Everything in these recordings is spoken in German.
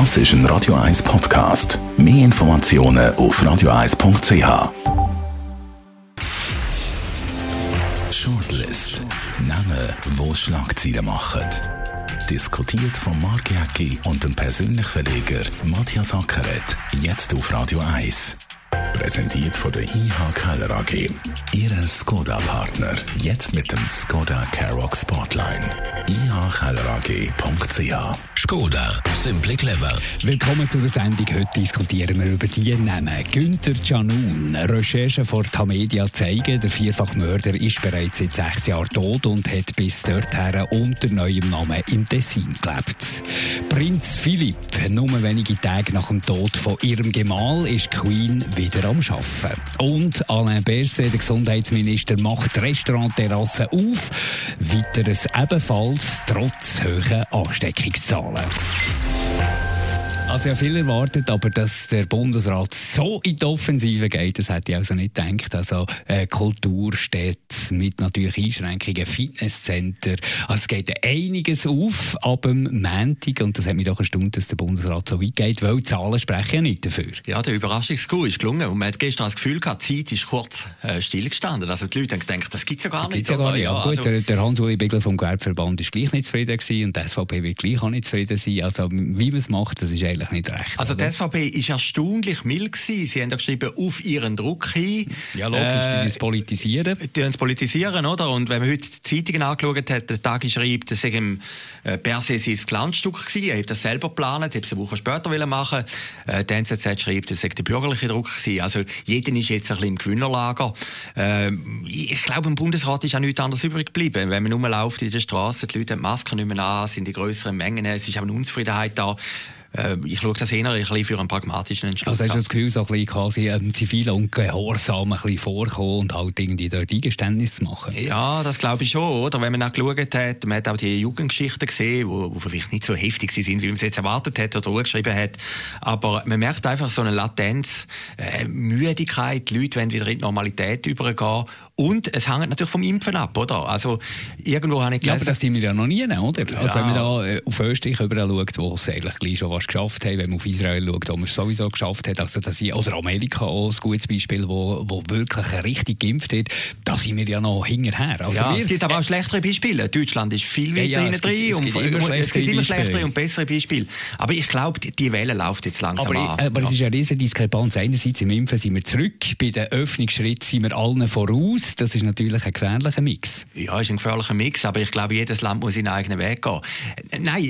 Das ist ein Radio 1 Podcast. Mehr Informationen auf radio1.ch. Shortlist. Namen, wo Schlagzeilen machen. Diskutiert von Mark Jäcki und dem persönlichen Verleger Matthias Ackeret. Jetzt auf Radio 1. Präsentiert von der IH Keller AG. Ihre Skoda-Partner. Jetzt mit dem Skoda Karoq Spotline. ihkellerag.ch Skoda, simply clever. Willkommen zu der Sendung. Heute diskutieren wir über die Namen. Günther Canun. Recherchen vor Tamedia zeigen, der Vierfachmörder ist bereits seit sechs Jahren tot und hat bis dorthin unter neuem Namen im Tessin gelebt. Prinz Philipp. Nur wenige Tage nach dem Tod von ihrem Gemahl ist Queen wieder am Arbeiten. Und Alain Berset, der Gesundheitsminister, macht Restaurantterrassen auf. Weiteres ebenfalls trotz hoher Ansteckungszahlen. Also ja, viel erwartet, aber dass der Bundesrat so in die Offensive geht, das hätte ich also nicht gedacht. Also äh, Kultur steht mit natürlich Einschränkungen, Fitnesscenter, also es geht einiges auf ab dem Montag und das hat mich doch erstaunt, dass der Bundesrat so weit geht, weil die Zahlen sprechen ja nicht dafür. Ja, der Überraschungskur ist gelungen und man hat gestern das Gefühl gehabt, die Zeit ist kurz äh, stillgestanden. Also die Leute haben gedacht, das gibt es ja gar nicht. Gibt's ja gar nicht. Ja, gut, also der, der Hans-Uli Bigler vom Gewerbeverband ist gleich nicht zufrieden gewesen und die SVP wird gleich auch nicht zufrieden sein. Also wie man es macht, das ist eigentlich eigentlich nicht recht. Also die SVP ist erstaunlich mild gewesen. Sie haben da geschrieben, auf ihren Druck hin. Ja, logisch, äh, die uns politisieren. Die uns politisieren, oder? Und wenn man heute die Zeitungen angeschaut hat, der Tag schreibt, das sei im äh, per se sein Glanzstück gewesen. Er hat das selber geplant, hat es eine Woche später machen. Äh, die NZZ schreibt, das sei der bürgerliche Druck gewesen. Also jeder ist jetzt ein bisschen im Gewinnerlager. Äh, ich glaube, im Bundesrat ist auch nichts anderes übrig geblieben. Wenn man rumläuft in der Straße, die Leute haben die Masken nicht mehr an, sind in größeren Mengen, es ist auch eine Unzufriedenheit da äh, ich schaue das eher ein bisschen für einen pragmatischen Entschluss. Also hast du das Gefühl, so ein bisschen quasi ähm, zivil und gehorsam ein bisschen vorkommen und halt irgendwie dort Eingeständnis zu machen? Ja, das glaube ich schon, oder? Wenn man auch geschaut hat, man hat auch die Jugendgeschichten gesehen, wo vielleicht nicht so heftig sind, wie man es jetzt erwartet hat oder geschrieben hat, aber man merkt einfach so eine Latenz, äh, Müdigkeit, die Leute wollen wieder in die Normalität übergehen und es hängt natürlich vom Impfen ab, oder? Also irgendwo habe ich gelesen... Ja, aber das sind wir ja noch nie, oder? Ja. Also wenn man da äh, auf Österreich über schaut, wo es eigentlich gleich schon was geschafft haben, wenn man auf Israel schaut, wo man es sowieso geschafft hat, also dass ich, oder Amerika auch ein gutes Beispiel, wo, wo wirklich richtig geimpft wird, da sind wir ja noch hinterher. Also ja, wir, es gibt aber auch schlechtere Beispiele. Deutschland ist viel weiter ja, ja, drin. Es gibt, es gibt, es gibt immer schlechtere und bessere Beispiele. Aber ich glaube, die, die Welle läuft jetzt langsam aber, an. Aber ja. es ist eine riesige Diskrepanz. Einerseits im Impfen sind wir zurück, bei den Öffnungsschritten sind wir allen voraus. Das ist natürlich ein gefährlicher Mix. Ja, ist ein gefährlicher Mix, aber ich glaube, jedes Land muss seinen eigenen Weg gehen. Nein,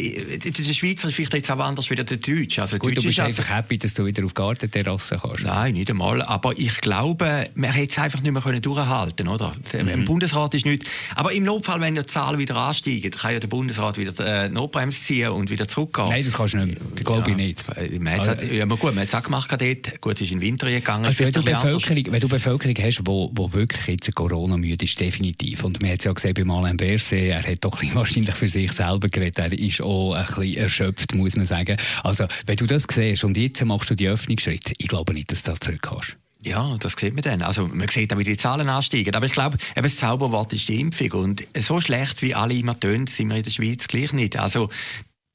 der Schweizer ist vielleicht jetzt auch anders wie der Deutsch. Also Gut, Deutsch du bist einfach happy, dass du wieder auf Gartenterrasse kannst. Nein, nicht einmal. Aber ich glaube, man hätte es einfach nicht mehr durchhalten können, oder? Mhm. Im Bundesrat ist nicht. Aber im Notfall, wenn die Zahlen wieder ansteigen, kann ja der Bundesrat wieder die Notbremse ziehen und wieder zurückgehen. Nein, das kannst du nicht. Das glaube ich nicht. Man also, ja, aber gut, man hat es auch gemacht dort. Gut, ist in den Winter gegangen. Also wenn du, Bevölkerung, wenn du Bevölkerung hast, wo, wo wirklich jetzt Corona-müde ist, definitiv. Und man hat es ja gesehen bei Alain Berset, er hat doch wahrscheinlich für sich selber geredet. Er ist auch ein bisschen erschöpft, muss man sagen. Also wenn du das siehst und jetzt machst du die Öffnungsschritte, ich glaube nicht, dass du das zurück kannst. Ja, das sieht man dann. Also, man sieht auch, wie die Zahlen ansteigen. Aber ich glaube, eben das Zauberwort ist die Impfung. Und so schlecht, wie alle immer tönen, sind wir in der Schweiz gleich nicht. Also,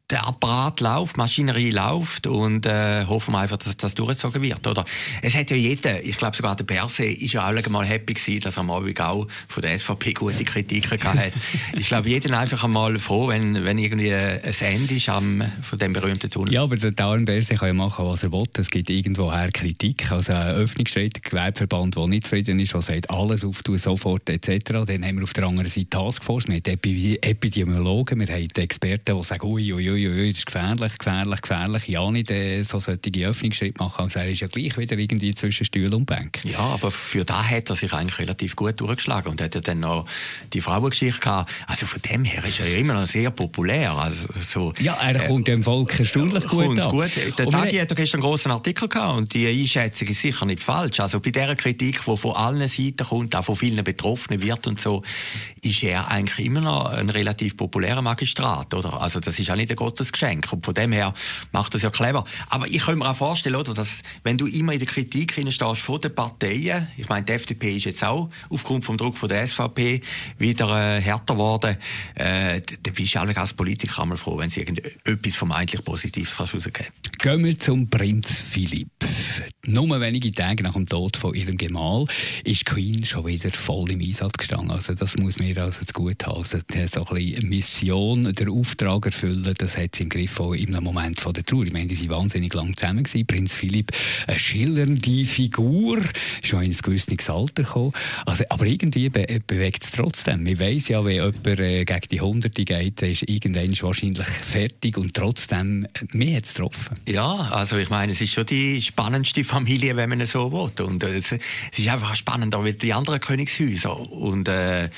der Apparat läuft, die Maschinerie läuft und äh, hoffen wir einfach, dass das durchgezogen wird. Oder? Es hat ja jeder, ich glaube sogar der Perse ist ja auch mal happy gewesen, dass er mal auch von der SVP gute Kritiken hat. ich glaube, jeder einfach einmal froh, wenn, wenn irgendwie ein Ende ist am, von dem berühmten Tunnel. Ja, aber der Dauern Berse kann ja machen, was er will. Es gibt irgendwoher Kritik. Also ein Öffnungsschritt, Gewerbeverband, der nicht zufrieden ist, der sagt, alles auftun, sofort etc. Dann haben wir auf der anderen Seite Taskforce, wir haben Epidemiologen, wir haben Experten, die sagen, ui, ui, ui, ui, das ist gefährlich, gefährlich, gefährlich. Ja, nicht äh, so solche Öffnungsschritte machen. Also er ist ja gleich wieder irgendwie zwischen Stuhl und Bank. Ja, aber für da hat er sich eigentlich relativ gut durchgeschlagen und hat ja dann noch die Frauengeschichte gehabt. Also von dem her ist er ja immer noch sehr populär. Also so, ja, er kommt dem Volk erstaunlich gut an. Gut. Der Tagi hat gestern einen grossen Artikel gehabt und die Einschätzung ist sicher nicht falsch. Also bei dieser Kritik, die von allen Seiten kommt, auch von vielen Betroffenen wird und so, ist er eigentlich immer noch ein relativ populärer Magistrat, oder? Also das ist auch nicht ein Gottes Geschenk. Und von dem her macht das ja clever. Aber ich kann mir auch vorstellen, oder, dass wenn du immer in der Kritik stehst von den Parteien, ich meine, die FDP ist jetzt auch aufgrund vom Druck von der SVP wieder äh, härter geworden, äh, dann bist du als Politiker einmal froh, wenn es irgendetwas vermeintlich Positives rausgeben Gehen wir zum Prinz Philipp. Nur wenige Tage nach dem Tod von ihrem Gemahl ist Queen schon wieder voll im Einsatz gestanden. Also das muss man also zu gut haben. Also so ein bisschen Mission, der Auftrag erfüllen, das hat sie im Griff auch im Moment von der Trauer. Ich meine, die waren wahnsinnig lang zusammen gewesen. Prinz Philipp, eine schillernde Figur, schon in ein gewisses Alter gekommen. Also, aber irgendwie be bewegt es trotzdem. Man weiss ja, wenn jemand äh, gegen die Hunderte geht, ist irgendwann wahrscheinlich fertig und trotzdem, äh, mir hat es getroffen. Ja, also ich meine, es ist schon die spannendste Familie, wenn man es so will. Und äh, es, es, ist einfach spannender als die anderen Königshäuser. Und äh,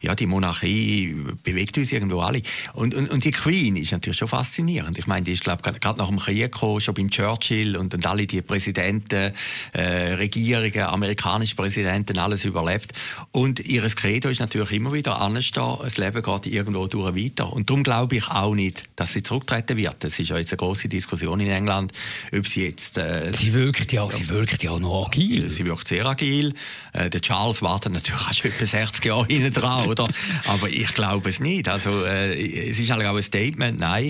ja, die Monarchie bewegt uns irgendwo alle. Und, und, und die Queen ist natürlich schon faszinierend. Ich meine, die ist, glaube gerade nach dem Krieg gekommen, schon beim Churchill und, und alle die Präsidenten, äh, Regierungen, amerikanische Präsidenten, alles überlebt. Und ihres Credo ist natürlich immer wieder anstehen, das Leben geht irgendwo durch weiter. Und darum glaube ich auch nicht, dass sie zurücktreten wird. Es ist ja jetzt eine große Diskussion in England, ob sie jetzt... Äh, sie wirkt ja, ja, sie wirkt ja noch agil. Sie wirkt sehr agil. Äh, der Charles wartet natürlich auch schon etwa 60 Jahre hinten dran, oder? Aber ich glaube es nicht. Also, äh, es ist halt auch ein Statement, nein,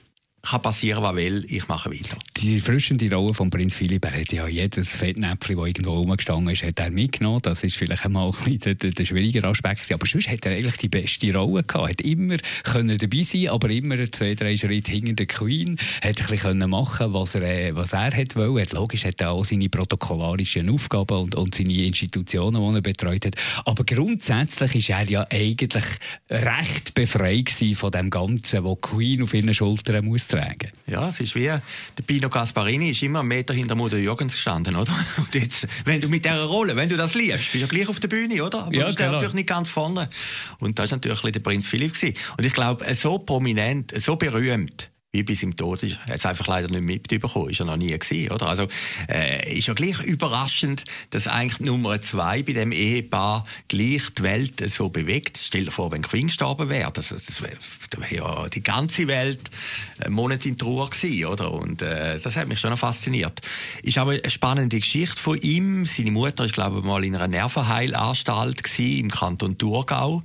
kann passieren, was will, ich mache weiter. Die frischende Rolle von Prinz Philipp, er hat ja jedes Fettnäpfchen, das irgendwo rumgestanden ist, hat er mitgenommen. Das ist vielleicht einmal ein der, der schwierige Aspekt. Aber sonst hat er eigentlich die beste Rolle gehabt. Er hat immer können dabei sein, aber immer zwei, drei Schritte hinter der Queen. Hat ein bisschen machen, was er, äh, was er hat wollen. Logisch hat er auch seine protokollarischen Aufgaben und, und seine Institutionen, die er betreut hat. Aber grundsätzlich war er ja eigentlich recht befreit von dem Ganzen, was Queen auf ihren Schultern muss tragen. Ja, es ist wie, der Pino Gasparini ist immer einen Meter hinter Mutter Jürgens gestanden, oder? Und jetzt, wenn du mit dieser Rolle, wenn du das liest, bist du ja gleich auf der Bühne, oder? Aber ja, du genau. natürlich nicht ganz vorne. Und das war natürlich der Prinz Philipp. Gewesen. Und ich glaube, so prominent, so berühmt, wie bis im Tod ist. Hat es einfach leider nicht mitbekommen, ist er noch nie gewesen, oder? Also, äh, ist ja gleich überraschend, dass eigentlich Nummer zwei bei dem Ehepaar gleich die Welt so bewegt. Stell dir vor, wenn Queen gestorben wäre, das, das wäre wär ja die ganze Welt einen Monat in Trauer gewesen, oder? Und, äh, das hat mich schon noch fasziniert. Ist aber eine spannende Geschichte von ihm. Seine Mutter ist, glaube ich, mal in einer Nervenheilanstalt gewesen, im Kanton Thurgau.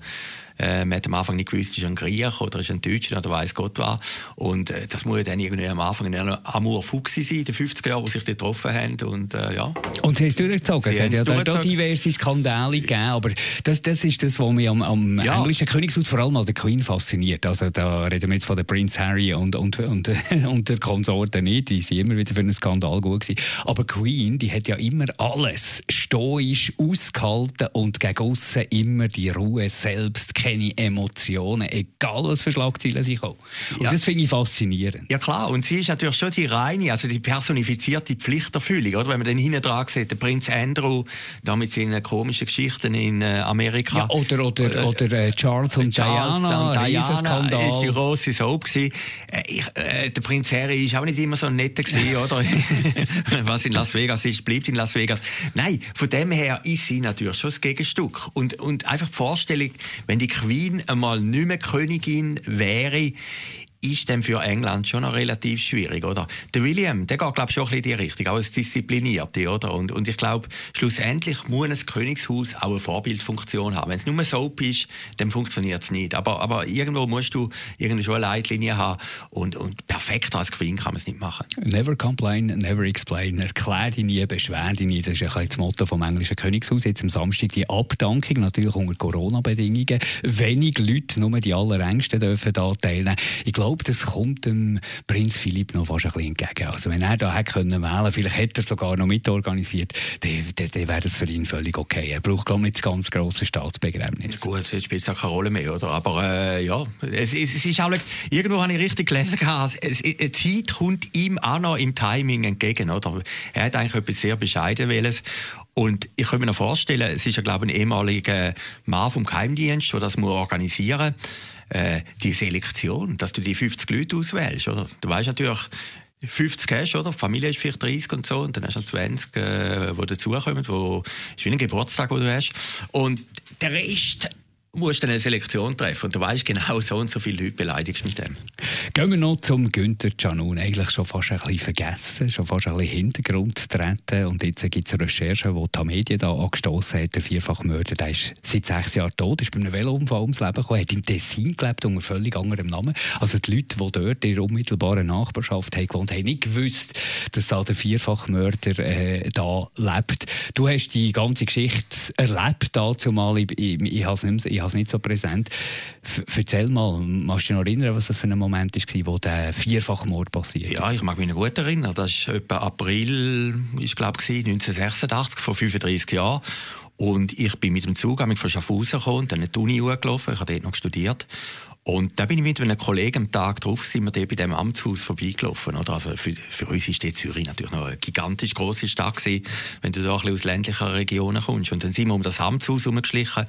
Äh, man hat am Anfang nicht gewusst, ist ein Griech oder ist ein Deutscher oder weiß Gott was. Und äh, das muss ja dann irgendwie am Anfang ein Amour Fuchsi sein, in den 50er Jahren, wo sich die getroffen haben. Und, äh, ja. und sie haben es durchgezogen. Sie es hat ja dort diverse Skandale gegeben, aber das, das ist das, was mich am, am ja. englischen Königshaus vor allem an der Queen fasziniert. Also da reden wir jetzt von der Prince Harry und, und, und, und der Konsorten nicht, die sind immer wieder für einen Skandal gut gewesen. Aber Queen, die hat ja immer alles stoisch ausgehalten und gegen aussen immer die Ruhe selbst keine Emotionen, egal was für Schlagzeilen sie kommen. Und ja. das finde ich faszinierend. Ja klar, und sie ist natürlich schon die reine, also die personifizierte Pflichterfüllung, oder? Wenn man dann hinten dran sieht, der Prinz Andrew, da mit seinen komischen Geschichten in äh, Amerika. Ja, oder, oder, äh, oder äh, Charles und Charles Diana, und Diana ist die grosse Soap gewesen. Äh, ich, äh, der Prinz Harry ist auch nicht immer so ein netter gewesen, oder? was in Las Vegas ist, bleibt in Las Vegas. Nein, von dem her ist sie natürlich schon das Gegenstück. Und, und einfach die Vorstellung, wenn die Queen einmal nicht mehr Königin wäre, ist dann für England schon noch relativ schwierig, oder? Der William, der geht, glaube ich, schon ein bisschen in die Richtung, auch als Disziplinierte, oder? Und, und ich glaube, schlussendlich muss ein Königshaus auch eine Vorbildfunktion haben. Wenn es nur Soap ist, dann funktioniert es nicht. Aber, aber irgendwo musst du irgendwie schon eine Leitlinie haben und, und perfekter als Queen kann man es nicht machen. Never complain, never explain. Erklär dich nie, beschwer dich nie. Das ist ein bisschen das Motto vom englischen Königshaus. Jetzt am Samstag die Abdankung, natürlich unter Corona-Bedingungen. Wenig Leute, nur die allerängsten dürfen da teilnehmen. Ich glaube, glaube, das kommt dem Prinz Philipp noch fast ein bisschen entgegen. Also wenn er da hätte können wählen, vielleicht hätte er sogar noch mitorganisiert, dann, dann, dann wäre das für ihn völlig okay. Er braucht, glaube ich, nicht das ganz grosse Staatsbegräbnis. Gut, jetzt spielt es auch keine Rolle mehr, oder? Aber äh, ja, es, es, es, ist auch, irgendwo habe ich richtig gelesen, es, die Zeit kommt ihm auch noch im Timing entgegen, oder? Er hat eigentlich etwas sehr Bescheidenes und ich kann mir noch vorstellen, es ist ja, glaube ich, ein ehemaliger Mann vom Geheimdienst, der das muss organisieren muss äh, die Selektion, dass du die 50 Leute auswählst, oder? Du weißt natürlich, 50 hast, oder? Die Familie ist vielleicht 30 und so, und dann hast du noch 20, äh, die dazukommen, wo, ist wie ein Geburtstag, den du hast. Und der Rest musst du eine Selektion treffen und du weißt genau, so und so viele Leute beleidigst mit dem. Gehen wir noch zum Günther Canun. Eigentlich schon fast ein bisschen vergessen, schon fast ein bisschen Hintergrund treten. Und jetzt gibt es Recherchen, die die Medien da angestoßen hat. Der Vierfachmörder, der ist seit sechs Jahren tot, ist bei einem Velounfall ums Leben gekommen, hat im Tessin gelebt unter völlig anderem Namen. Also die Leute, die dort in der unmittelbaren Nachbarschaft haben gewohnt, haben nicht gewusst, dass da der Vierfachmörder äh, da lebt. Du hast die ganze Geschichte erlebt dazu mal. Ich, ich, ich habe es nicht, ich nicht so präsent. F erzähl mal, kannst du dich noch erinnern, was das für ein Moment war, wo der Vierfachmord passiert Ja, ich mag mich noch gut erinnern. Das war etwa April, ich glaube, 1986, vor 35 Jahren. Und ich bin mit dem Zug von Schaffhausen gekommen und dann in die Uni gelaufen. Ich habe dort noch studiert. Und da bin ich mit einem Kollegen am Tag drauf, sind wir dort bei dem Amtshaus vorbeigelaufen. Oder? Also für, für uns ist die Zürich natürlich noch eine gigantisch große Stadt gewesen, wenn du da ein bisschen aus ländlichen Regionen kommst. Und dann sind wir um das Amtshaus herumgeschlichen.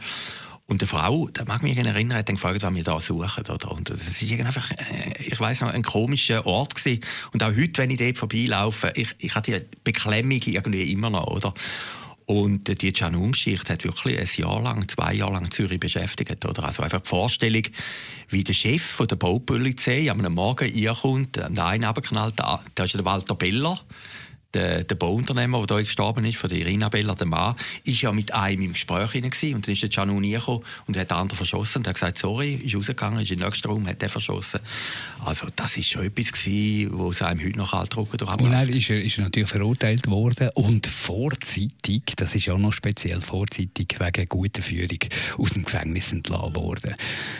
Und eine Frau, da mag mich erinnern, hat dann gefragt, was wir da suchen. Oder? Und das ist einfach, äh, ich weiß noch, ein komischer Ort gewesen. Und auch heute, wenn ich dort vorbeilaufe, ich, ich habe die Beklemmung irgendwie immer noch, oder? Und die Janun-Geschichte hat wirklich ein Jahr lang, zwei Jahre lang Zürich beschäftigt. Oder? Also einfach die Vorstellung, wie der Chef von der Baupolizei am Morgen reinkommt, an den einen abgeknallt, da ist der Walter Beller, der, der Bauunternehmer, der hier gestorben ist, von der Irina Bella, der Mann, ist ja mit einem im Gespräch gewesen. Und dann ist der Canuni gekommen und hat den anderen verschossen und hat gesagt, sorry, ist rausgegangen, ist in den nächsten Raum, hat den verschossen. Also das ist schon etwas gewesen, wo es einem heute noch kalt drucken durch Und dann ist er, ist er natürlich verurteilt worden und vorzeitig, das ist ja noch speziell, vorzeitig wegen guter Führung aus dem Gefängnis entlassen worden.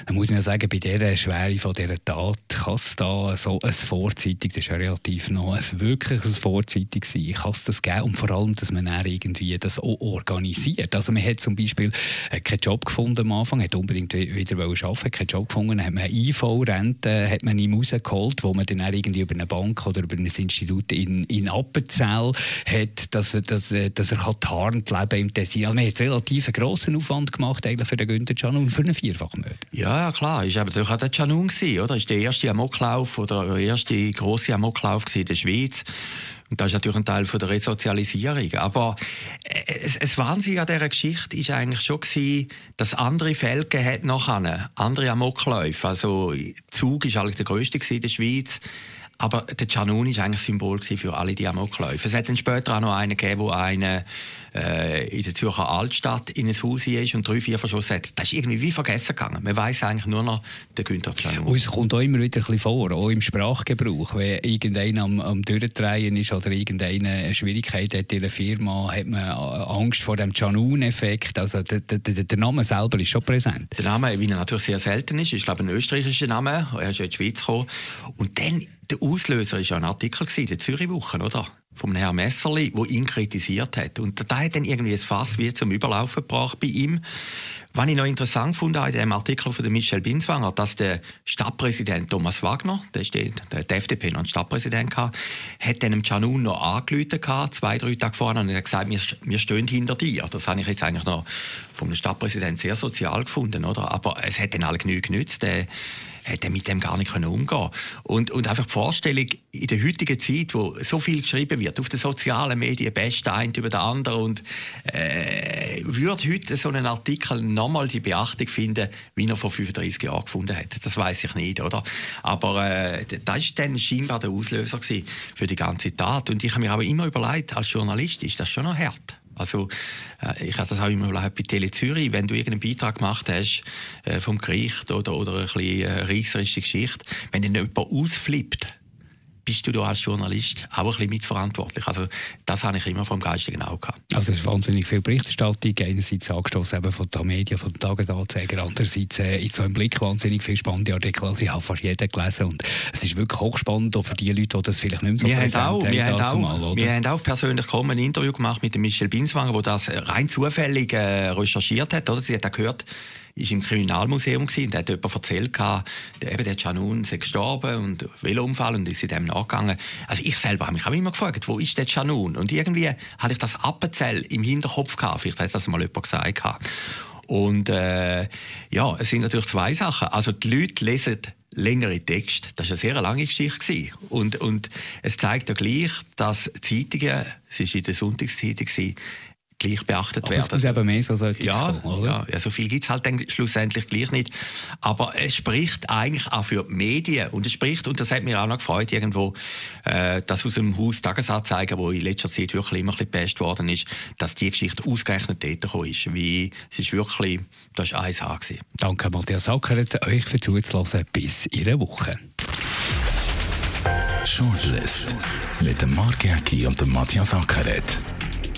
Da muss man ja sagen, bei dieser Schwere von dieser Tat kann es da so ein vorzeitig, das ist ja relativ noch, ein wirkliches vorzeitig sein? Kann es das geben? Und vor allem, dass man dann irgendwie das auch organisiert. Also man hat zum Beispiel äh, keinen Job gefunden am Anfang, hat unbedingt wieder arbeiten keinen Job gefunden, hat man IV-Rente hat man ihm rausgeholt, wo man dann irgendwie über eine Bank oder über ein Institut in, in Appenzell hat, dass, dass, dass er tarnt leben im Tessin. Also man hat relativ einen grossen Aufwand gemacht eigentlich für den Günther Canun und für einen Vierfachmörder. Ja, klar. Ist aber natürlich auch der Canun gewesen, oder? Ist der erste Amoklauf oder der erste grosse Amoklauf in der Schweiz. Und das ist natürlich ein Teil von der Resozialisierung. Aber äh, es, es Wahnsinn an dieser Geschichte ist eigentlich schon gewesen, dass andere Fälle hat nachher, andere Amokläufe. Also Zug ist eigentlich der größte in der Schweiz. Aber der Canun war eigentlich Symbol für alle die Amokläufe. Es hat dann später auch noch einen gegeben, wo einen äh, in der Zürcher Altstadt in ein Haus ist und drei, vier verschossen hat. Das ist irgendwie wie vergessen gegangen. Man weiß eigentlich nur noch den Günther Canun. Und es kommt auch immer wieder ein bisschen vor, auch im Sprachgebrauch. Wenn irgendeiner am, am Durchdrehen ist oder irgendeine eine Schwierigkeit hat in der Firma, hat man Angst vor dem Canun-Effekt. Also der, der, der, Name selber ist schon präsent. Der Name, wie er natürlich sehr selten ist, ist glaube ein österreichischer Name. Er ist ja in die Schweiz gekommen. Und dann der Auslöser war ja ein Artikel in der Zürich-Woche, oder? Vom Herrn Messerli, der ihn kritisiert hat. Und da hat dann irgendwie ein Fass wie zum Überlaufen gebracht bei ihm. Was ich noch interessant fand in dem Artikel von Michel Binswanger, dass der Stadtpräsident Thomas Wagner, der, ist der, FDP noch ein Stadtpräsident gehabt, hat dem Canun noch angerufen zwei, drei Tage vorher und hat gesagt, wir, wir stehen hinter dir. Das habe ich jetzt eigentlich noch vom Stadtpräsident sehr sozial gefunden, oder? Aber es hat dann alle genügend genützt. Der, hätte mit dem gar nicht umgehen können. Und, und einfach die Vorstellung, in der heutigen Zeit, wo so viel geschrieben wird, auf den sozialen Medien, best ein über den anderen, und äh, würde heute so ein Artikel nochmal die Beachtung finden, wie er vor 35 Jahren gefunden hat. Das weiß ich nicht, oder? Aber äh, das war dann scheinbar der Auslöser für die ganze Tat. Und ich habe mir aber immer überlegt, als Journalist ist das schon noch hart. Also äh, ich habe das auch immer bei Tele Zürich, wenn du irgendeinen Beitrag gemacht hast äh, vom Gericht oder, oder ein bisschen äh, reisserische Geschichte, wenn dann jemand ausflippt, bist du da als Journalist auch ein bisschen mitverantwortlich. Also das habe ich immer vom geistigen Auge gehabt. Also es ist wahnsinnig viel Berichterstattung, einerseits angestoßen eben von den Medien, von den Tagesanzeigern, andererseits äh, in so einem Blick wahnsinnig viel spannende Artikel. Also ich habe fast jeden gelesen und es ist wirklich hochspannend, auch für die Leute, die das vielleicht nicht mehr so wir haben auch, wir haben auch, mal, wir haben auch persönlich kaum ein Interview gemacht mit dem Michel Binswanger, der das rein zufällig äh, recherchiert hat. Oder? Sie hat auch gehört, ist im Kriminalmuseum und hat jemand erzählt, gehabt, eben der Canun sei gestorben und Velounfall und ist in dem nachgegangen. Also ich selber habe mich auch immer gefragt, wo ist der Canun? Und irgendwie hatte ich das Appenzell im Hinterkopf gehabt, vielleicht hat das mal jemand gesagt. Und äh, ja, es sind natürlich zwei Sachen. Also die Leute lesen längere Texte. Das war eine sehr lange Geschichte. Und, und es zeigt ja gleich, dass Zeitungen, es war in der Sonntagszeitung, gleich beachtet Aber werden. Es muss eben mehr so etwas ja, kommen, oder? ja, ja, so viel gibt es halt dann schlussendlich gleich nicht. Aber es spricht eigentlich auch für die Medien. Und es spricht, und das hat mich auch noch gefreut, irgendwo, äh, dass aus dem Haus Tagesanzeiger, wo in letzter Zeit wirklich immer ein bisschen gepest worden ist, dass die Geschichte ausgerechnet dort gekommen ist. Wie, es ist wirklich, das war 1H. Gewesen. Danke, Matthias Sackert, euch für zuzulassen. Bis in einer Woche. Shortlist mit dem Mark Jäcki und dem Matthias Ackeret.